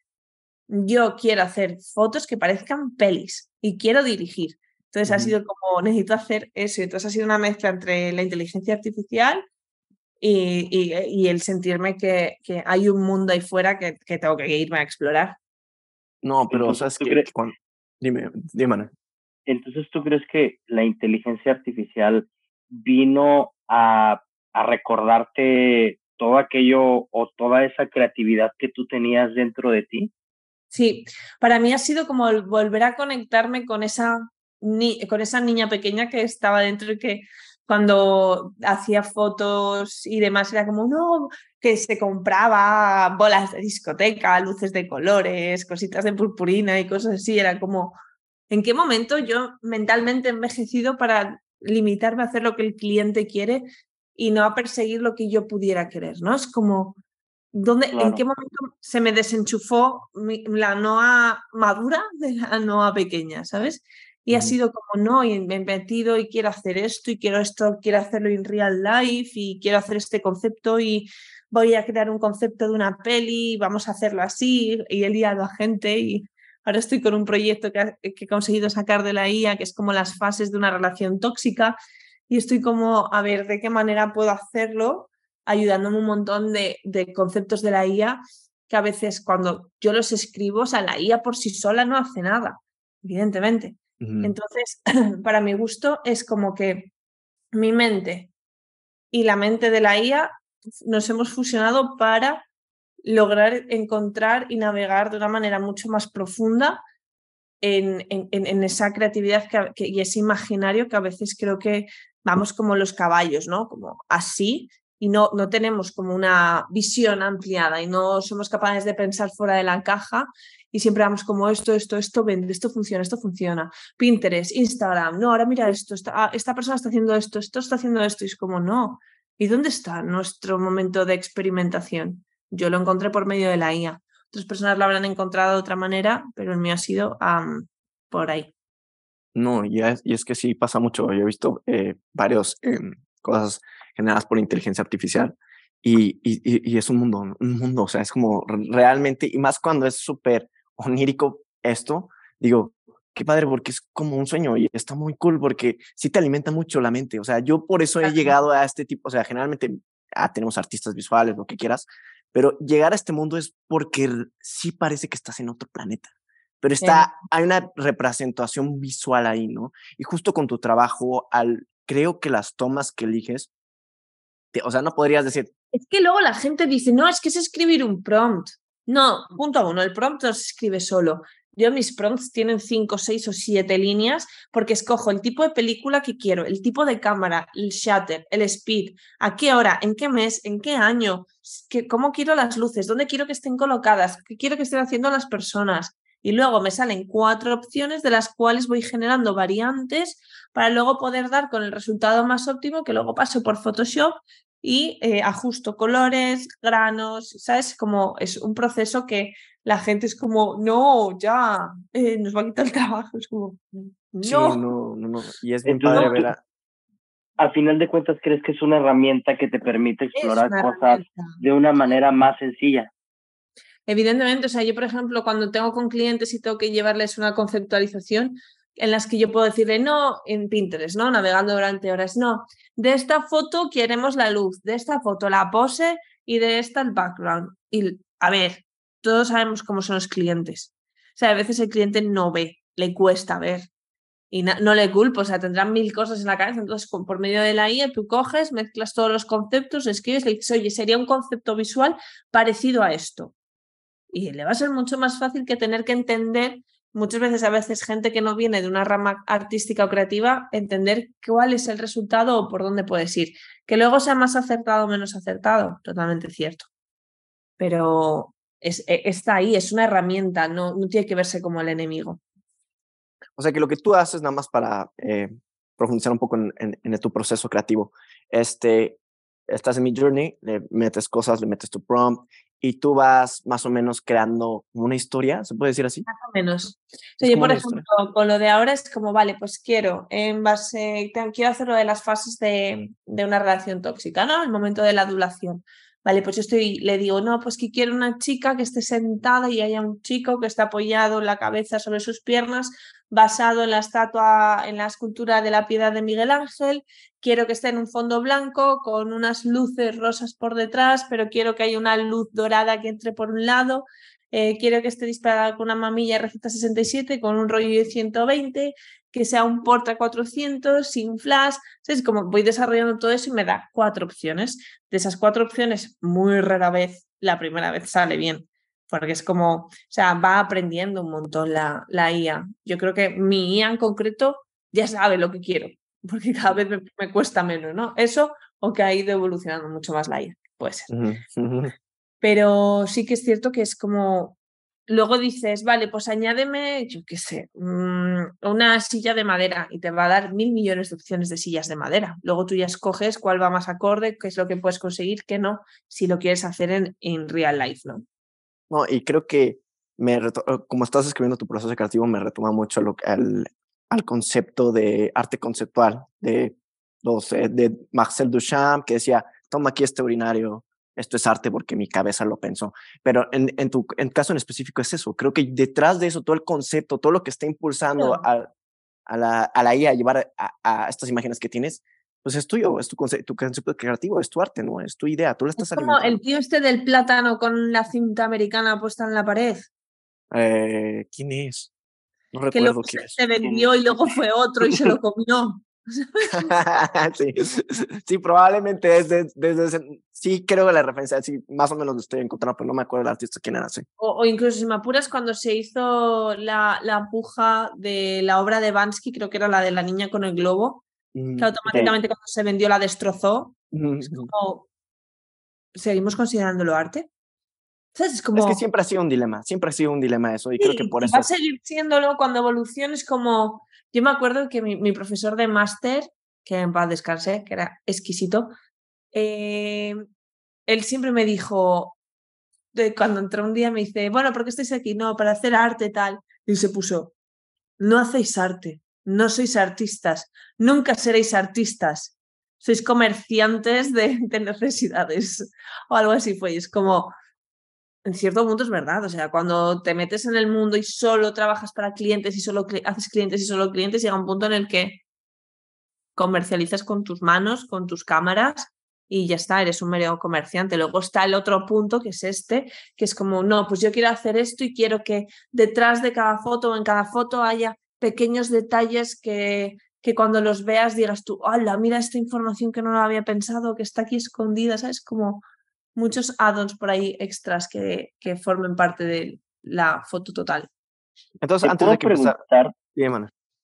[SPEAKER 4] yo quiero hacer fotos que parezcan pelis y quiero dirigir. Entonces ha sido como, necesito hacer eso. Entonces ha sido una mezcla entre la inteligencia artificial y, y, el sentirme que, que, hay un mundo ahí fuera que, que, tengo que irme a explorar.
[SPEAKER 3] No, pero ¿sabes qué? Dime, dime.
[SPEAKER 5] Entonces, ¿tú crees que la inteligencia artificial vino a, a recordarte todo aquello o toda esa creatividad que tú tenías dentro de ti?
[SPEAKER 4] Sí, para mí ha sido como volver a conectarme con esa con esa niña pequeña que estaba dentro y que cuando hacía fotos y demás era como, no, que se compraba bolas de discoteca, luces de colores, cositas de purpurina y cosas así. Era como, ¿en qué momento yo mentalmente he envejecido para limitarme a hacer lo que el cliente quiere y no a perseguir lo que yo pudiera querer? ¿no? Es como, ¿dónde, ¿en qué momento se me desenchufó la Noa madura de la Noa pequeña? ¿Sabes? Y ha sido como, no, y me he metido y quiero hacer esto y quiero esto, quiero hacerlo en real life y quiero hacer este concepto y voy a crear un concepto de una peli, vamos a hacerlo así y he liado a gente y ahora estoy con un proyecto que, he conseguido sacar de la IA, que es como las fases de una relación tóxica y estoy como, a ver, ¿de qué manera puedo hacerlo? Ayudándome un montón de, de conceptos de la IA que a veces cuando yo los escribo, o sea, la IA por sí sola no hace nada, evidentemente entonces, para mi gusto, es como que mi mente y la mente de la IA nos hemos fusionado para lograr encontrar y navegar de una manera mucho más profunda en, esa creatividad y ese imaginario que a veces creo que vamos como los caballos, ¿no? Como así y no, no tenemos como una visión ampliada y no somos capaces de pensar fuera de la caja y siempre vamos como esto, esto, esto vende, esto funciona, esto funciona. Pinterest, Instagram, no, ahora mira esto, esta, ah, esta persona está haciendo esto, esto está haciendo esto y es como no. ¿Y dónde está nuestro momento de experimentación? Yo lo encontré por medio de la IA. Otras personas lo habrán encontrado de otra manera, pero el mío ha sido por ahí.
[SPEAKER 3] No, y es, que sí pasa mucho. Yo he visto eh, varias em, cosas generadas por inteligencia artificial y, y, y, es un mundo, un mundo, o sea, es como realmente, y más cuando es súper onírico esto, digo, qué padre, porque es como un sueño y está muy cool porque sí te alimenta mucho la mente. O sea, yo por eso he llegado a este tipo, o sea, generalmente ah, tenemos artistas visuales, lo que quieras, pero llegar a este mundo es porque sí parece que estás en otro planeta. Pero está, hay una representación visual ahí, ¿no? Y justo con tu trabajo, al, creo que las tomas que eliges, o sea, no podrías decir.
[SPEAKER 4] Es que luego la gente dice, no, es que es escribir un prompt. No, punto uno, el prompt no se escribe solo. Yo mis prompts tienen cinco, seis o siete líneas porque escojo el tipo de película que quiero, el tipo de cámara, el shutter, el speed, a qué hora, en qué mes, en qué año, cómo quiero las luces, dónde quiero que estén colocadas, qué quiero que estén haciendo las personas. Y luego me salen cuatro opciones de las cuales voy generando variantes para luego poder dar con el resultado más óptimo que luego paso por Photoshop y eh, ajusto colores, granos, ¿sabes? Como es un proceso que la gente es como, no, ya, eh, nos va a quitar el trabajo. Es como, no.
[SPEAKER 3] no, no, no. Y es bien padre ver
[SPEAKER 5] Al final de cuentas, ¿crees que es una herramienta que te permite explorar cosas de una manera más sencilla?
[SPEAKER 4] Evidentemente, o sea, yo, por ejemplo, cuando tengo con clientes y tengo que llevarles una conceptualización, en las que yo puedo decirle, no, en Pinterest, ¿no? Navegando durante horas, no, de esta foto queremos la luz, de esta foto la pose y de esta el background. Y, a ver, todos sabemos cómo son los clientes. O sea, a veces el cliente no ve, le cuesta ver. Y no, le culpo, o sea, tendrán mil cosas en la cabeza. Entonces, por medio de la IA, tú coges, mezclas todos los conceptos, escribes, le dices, oye, sería un concepto visual parecido a esto. Y le va a ser mucho más fácil que tener que entender, muchas veces, a veces, gente que no viene de una rama artística o creativa, entender cuál es el resultado o por dónde puedes ir. Que luego sea más acertado o menos acertado, totalmente cierto. Pero es, e, está ahí, es una herramienta, no, no tiene que verse como el enemigo.
[SPEAKER 3] O sea que lo que tú haces nada más para eh, profundizar un poco en, en, tu proceso creativo, este, estás en mi journey, le metes cosas, le metes tu prompt y tú vas más o menos creando una historia, ¿se puede decir así?
[SPEAKER 4] Más o menos. yo, por ejemplo, con lo de ahora es como, vale, pues quiero, en base, quiero hacer lo de las fases de, de una relación tóxica, ¿no? El momento de la adulación. Vale, pues yo estoy, le digo, no, pues que quiero una chica que esté sentada y haya un chico que esté apoyado la cabeza sobre sus piernas, basado en la estatua, en la escultura de la piedad de Miguel Ángel. Quiero que esté en un fondo blanco con unas luces rosas por detrás, pero quiero que haya una luz dorada que entre por un lado. Eh, quiero que esté disparada con una mamilla RZ67 con un rollo de 120 que sea un Porta 400 sin flash. Es como voy desarrollando todo eso y me da cuatro opciones. De esas cuatro opciones, muy rara vez, la primera vez sale bien, porque es como, o sea, va aprendiendo un montón la, la IA. Yo creo que mi IA en concreto ya sabe lo que quiero, porque cada vez me, cuesta menos, ¿no? Eso o que ha ido evolucionando mucho más la IA, puede ser. Pero sí que es cierto que es como Luego dices, vale, pues añádeme, yo qué sé, mm, una silla de madera y te va a dar mil millones de opciones de sillas de madera. Luego tú ya escoges cuál va más acorde, qué es lo que puedes conseguir, qué no, si lo quieres hacer en, en real life, ¿no?
[SPEAKER 3] No, y creo que me como estás escribiendo tu proceso creativo, me retoma mucho al, al concepto de arte conceptual de, los, de Marcel Duchamp, que decía, toma aquí este urinario, esto es arte porque mi cabeza lo pensó. Pero en, en tu en caso en específico es eso. Creo que detrás de eso, todo el concepto, todo lo que está impulsando a, a, la, a la IA a llevar a, estas imágenes que tienes, pues es tuyo, es tu, concepto, tu concepto creativo, es tu arte, ¿no? Es tu idea, tú la estás
[SPEAKER 4] es como el tío este del plátano con la cinta americana puesta en la pared.
[SPEAKER 3] Eh, ¿Quién es? No recuerdo quién
[SPEAKER 4] es. Se vendió y luego fue otro y se lo comió.
[SPEAKER 3] sí, sí, probablemente es desde, sí creo que la referencia, sí, más o menos lo estoy encontrando, pero no me acuerdo el artista quién era, sí.
[SPEAKER 4] O, incluso si me apuras cuando se hizo la, la puja de la obra de Bansky, creo que era la de la niña con el globo, que automáticamente cuando se vendió la destrozó. Es como, ¿seguimos considerándolo arte? Es, como...
[SPEAKER 3] es que siempre ha sido un dilema, siempre ha sido un dilema eso y creo que por eso...
[SPEAKER 4] Va a seguir siéndolo cuando evoluciones como... Yo me acuerdo que mi, profesor de máster, que en paz descanse, que era exquisito, eh, él siempre me dijo, de cuando entró un día me dice, bueno, ¿por qué estáis aquí? No, para hacer arte tal. Y se puso, no hacéis arte, no sois artistas, nunca seréis artistas, sois comerciantes de, de necesidades o algo así fue. Y es como, en cierto punto es verdad, o sea, cuando te metes en el mundo y solo trabajas para clientes y solo haces clientes y solo clientes, llega un punto en el que comercializas con tus manos, con tus cámaras y ya está, eres un mero comerciante. Luego está el otro punto, que es este, que es como, no, pues yo quiero hacer esto y quiero que detrás de cada foto o en cada foto haya pequeños detalles que, que cuando los veas digas tú, hola, mira esta información que no la había pensado, que está aquí escondida, ¿sabes? Como muchos add-ons por ahí extras que, que, formen parte de la foto total.
[SPEAKER 3] Entonces, antes de que preguntar,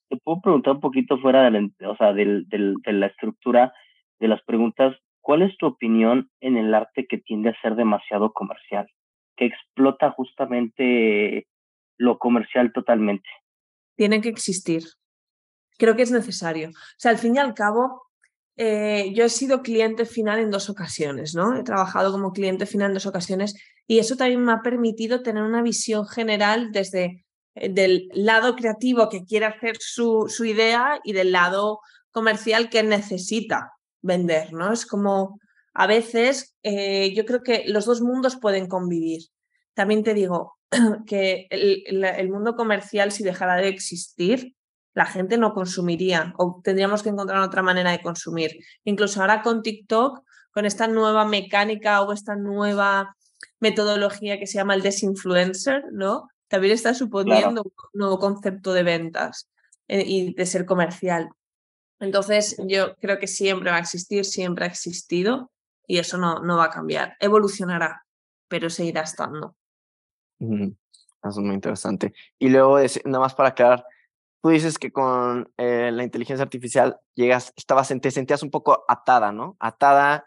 [SPEAKER 5] te puedo preguntar un poquito fuera de la, o sea, del, del, de la estructura de las preguntas, ¿cuál es tu opinión en el arte que tiende a ser demasiado comercial, que explota justamente lo comercial totalmente?
[SPEAKER 4] Tiene que existir. Creo que es necesario. O sea, al fin y al cabo, eh, yo he sido cliente final en dos ocasiones, ¿no? He trabajado como cliente final en dos ocasiones y eso también me ha permitido tener una visión general desde eh, del lado creativo que quiere hacer su, idea y del lado comercial que necesita vender, ¿no? Es como a veces eh, yo creo que los dos mundos pueden convivir. También te digo que el mundo comercial, si dejara de existir, la gente no consumiría o tendríamos que encontrar otra manera de consumir. Incluso ahora con TikTok, con esta nueva mecánica o esta nueva metodología que se llama el desinfluencer, ¿no? También está suponiendo un nuevo concepto de ventas eh, y de ser comercial. Entonces, yo creo que siempre va a existir, siempre ha existido y eso no, no va a cambiar. Evolucionará, pero seguirá estando.
[SPEAKER 3] Eso es muy interesante. Y luego, nada más para aclarar, tú dices que con eh, la inteligencia artificial llegas, estabas, te sentías un poco atada, ¿no? Atada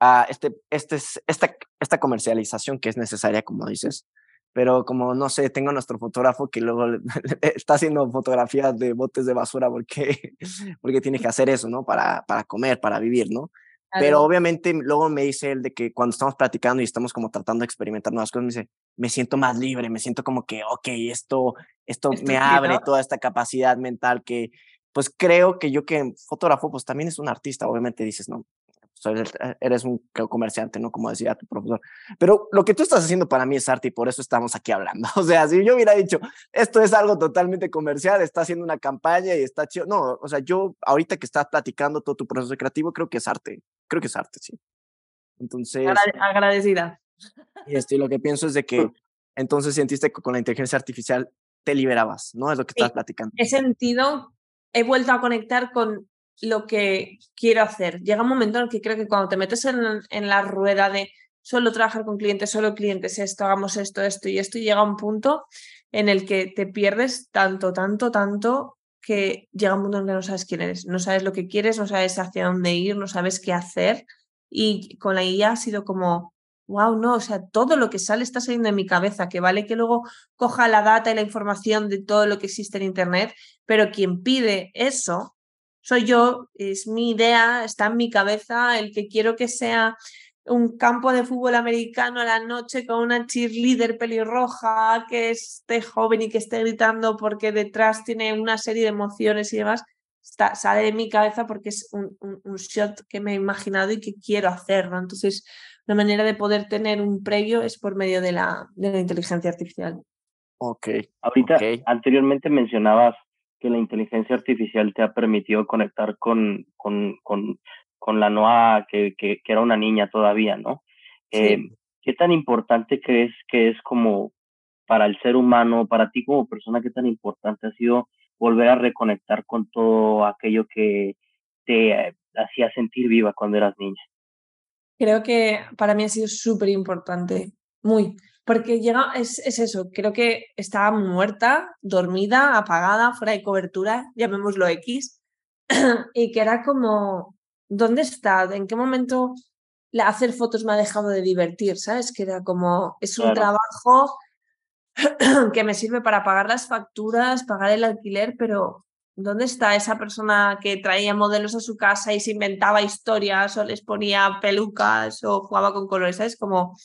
[SPEAKER 3] a este, este, esta, esta comercialización que es necesaria, como dices. Pero como, no sé, tengo nuestro fotógrafo que luego está haciendo fotografías de botes de basura porque, porque tiene que hacer eso, ¿no? Para, para comer, para vivir, ¿no? Pero obviamente luego me dice él de que cuando estamos platicando y estamos como tratando de experimentar nuevas cosas, me dice, me siento más libre, me siento como que, ok, esto, esto me abre toda esta capacidad mental que, pues creo que yo que fotógrafo, pues también es un artista, obviamente dices, no, eh, eres un comerciante, ¿no? Como decía tu profesor. Pero lo que tú estás haciendo para mí es arte y por eso estamos aquí hablando. O sea, si yo hubiera dicho, esto es algo totalmente comercial, está haciendo una campaña y está chido. No, o sea, yo ahorita que estás platicando todo tu proceso creativo, creo que es arte. Creo que es arte, sí. Entonces.
[SPEAKER 4] Agradecida.
[SPEAKER 3] Y esto, y lo que pienso es de que entonces sentiste que con la inteligencia artificial te liberabas, ¿no? Es lo que estás platicando.
[SPEAKER 4] He sentido, he vuelto a conectar con lo que quiero hacer. Llega un momento en el que creo que cuando te metes en, en la rueda de solo trabajar con clientes, solo clientes, esto, hagamos esto, esto y esto, y llega un punto en el que te pierdes tanto, tanto, tanto que llega un punto en que no sabes quién eres, no sabes lo que quieres, no sabes hacia dónde ir, no sabes qué hacer. Y con la IA ha sido como, wow, no, o sea, todo lo que sale está saliendo de mi cabeza, que vale que luego coja la data y la información de todo lo que existe en Internet, pero quien pide eso soy yo, es mi idea, está en mi cabeza, el que quiero que sea un campo de fútbol americano a la noche con una cheerleader pelirroja que esté joven y que esté gritando porque detrás tiene una serie de emociones y demás, está, sale de mi cabeza porque es un, un, shot que me he imaginado y que quiero hacer. ¿no? Entonces, la manera de poder tener un previo es por medio de la, de la inteligencia artificial.
[SPEAKER 3] Ok.
[SPEAKER 5] Ahorita, anteriormente mencionabas que la inteligencia artificial te ha permitido conectar con, con, con, con la Noa, que, que, que, era una niña todavía, ¿no? Eh, ¿Qué tan importante crees que es como para el ser humano, para ti como persona, qué tan importante ha sido volver a reconectar con todo aquello que te eh, hacía sentir viva cuando eras niña?
[SPEAKER 4] Creo que para mí ha sido súper importante, muy, porque llega, es, es, eso, creo que estaba muerta, dormida, apagada, fuera de cobertura, llamémoslo X, y que era como, ¿dónde está? ¿En qué momento hacer fotos me ha dejado de divertir, ¿sabes? Que era como, es un trabajo que me sirve para pagar las facturas, pagar el alquiler, pero ¿dónde está esa persona que traía modelos a su casa y se inventaba historias o les ponía pelucas o jugaba con colores? ¿Sabes? Como,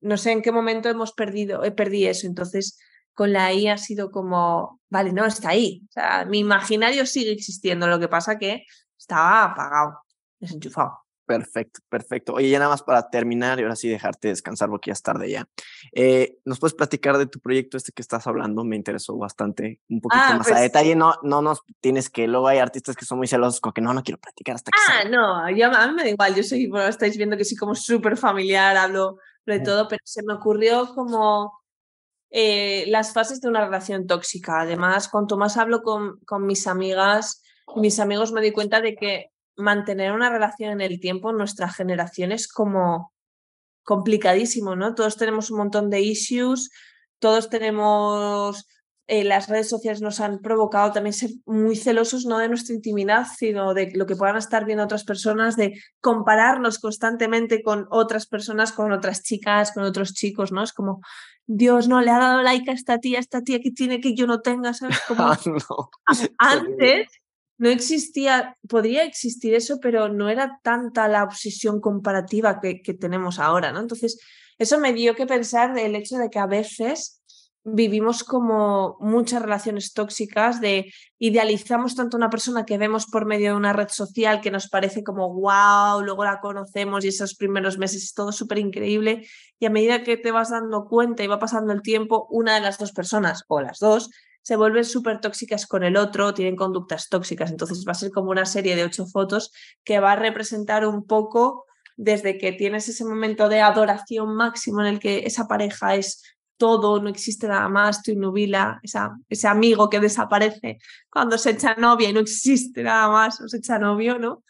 [SPEAKER 4] no sé en qué momento hemos perdido, he perdido eso. Entonces, con la I ha sido como, vale, no, está ahí. O sea, mi imaginario sigue existiendo, lo que pasa que estaba apagado, desenchufado.
[SPEAKER 3] Perfecto, perfecto. Oye, ya nada más para terminar y ahora sí dejarte descansar porque ya es tarde ya. Eh, ¿Nos puedes platicar de tu proyecto este que estás hablando? Me interesó bastante, un poquito ah, más a pues detalle. No, no nos tienes que, luego hay artistas que son muy celosos con que no, no quiero platicar hasta que
[SPEAKER 4] Ah, no, yo, a mí me da igual, yo soy, bueno, estáis viendo que soy como súper familiar, hablo de todo, pero se me ocurrió como eh, las fases de una relación tóxica. Además, cuanto más hablo con, con mis amigas, mis amigos me di cuenta de que mantener una relación en el tiempo en nuestra generación es como complicadísimo, ¿no? Todos tenemos un montón de issues, todos tenemos, eh, las redes sociales nos han provocado también ser muy celosos, no de nuestra intimidad, sino de lo que puedan estar viendo otras personas, de compararnos constantemente con otras personas, con otras chicas, con otros chicos, ¿no? Es como, Dios, no, le ha dado like a esta tía, esta tía que tiene que yo no tenga, ¿sabes? Como ah, antes no existía, podría existir eso, pero no era tanta la obsesión comparativa que, tenemos ahora, ¿no? Entonces, eso me dio que pensar el hecho de que a veces vivimos como muchas relaciones tóxicas de idealizamos tanto a una persona que vemos por medio de una red social que nos parece como wow, luego la conocemos y esos primeros meses es todo súper increíble y a medida que te vas dando cuenta y va pasando el tiempo, una de las dos personas o las dos se vuelven súper tóxicas con el otro, tienen conductas tóxicas. Entonces va a ser como una serie de ocho fotos que va a representar un poco desde que tienes ese momento de adoración máximo en el que esa pareja es todo, no existe nada más, tu nubila, esa, ese amigo que desaparece cuando se echa novia y no existe nada más, o se echa novio, ¿no?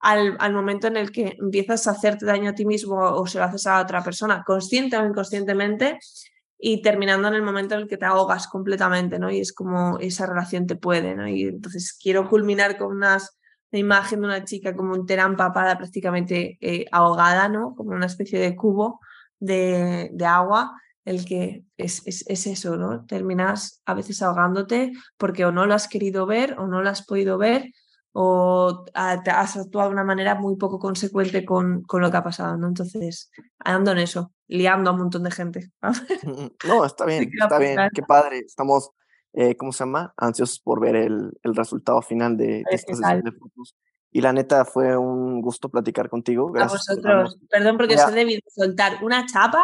[SPEAKER 4] Al, al, momento en el que empiezas a hacerte daño a ti mismo o se lo haces a otra persona, consciente o inconscientemente, y terminando en el momento en el que te ahogas completamente, ¿no? Y es como esa relación te puede, ¿no? Y entonces quiero culminar con una imagen de una chica como entera empapada, prácticamente eh, ahogada, ¿no? Como una especie de cubo de, de agua, el que es, es, es, eso, ¿no? Terminas a veces ahogándote porque o no lo has querido ver o no lo has podido ver o has actuado de una manera muy poco consecuente con, con lo que ha pasado, ¿no? Entonces, ando en eso, liando a un montón de gente.
[SPEAKER 3] no, está bien, está bien, qué padre. Estamos, eh, ¿cómo se llama? Ansiosos por ver el, el resultado final de, esta sesión de fotos. Y la neta fue un gusto platicar contigo.
[SPEAKER 4] Gracias. A vosotros. Perdón porque se he debido soltar una chapa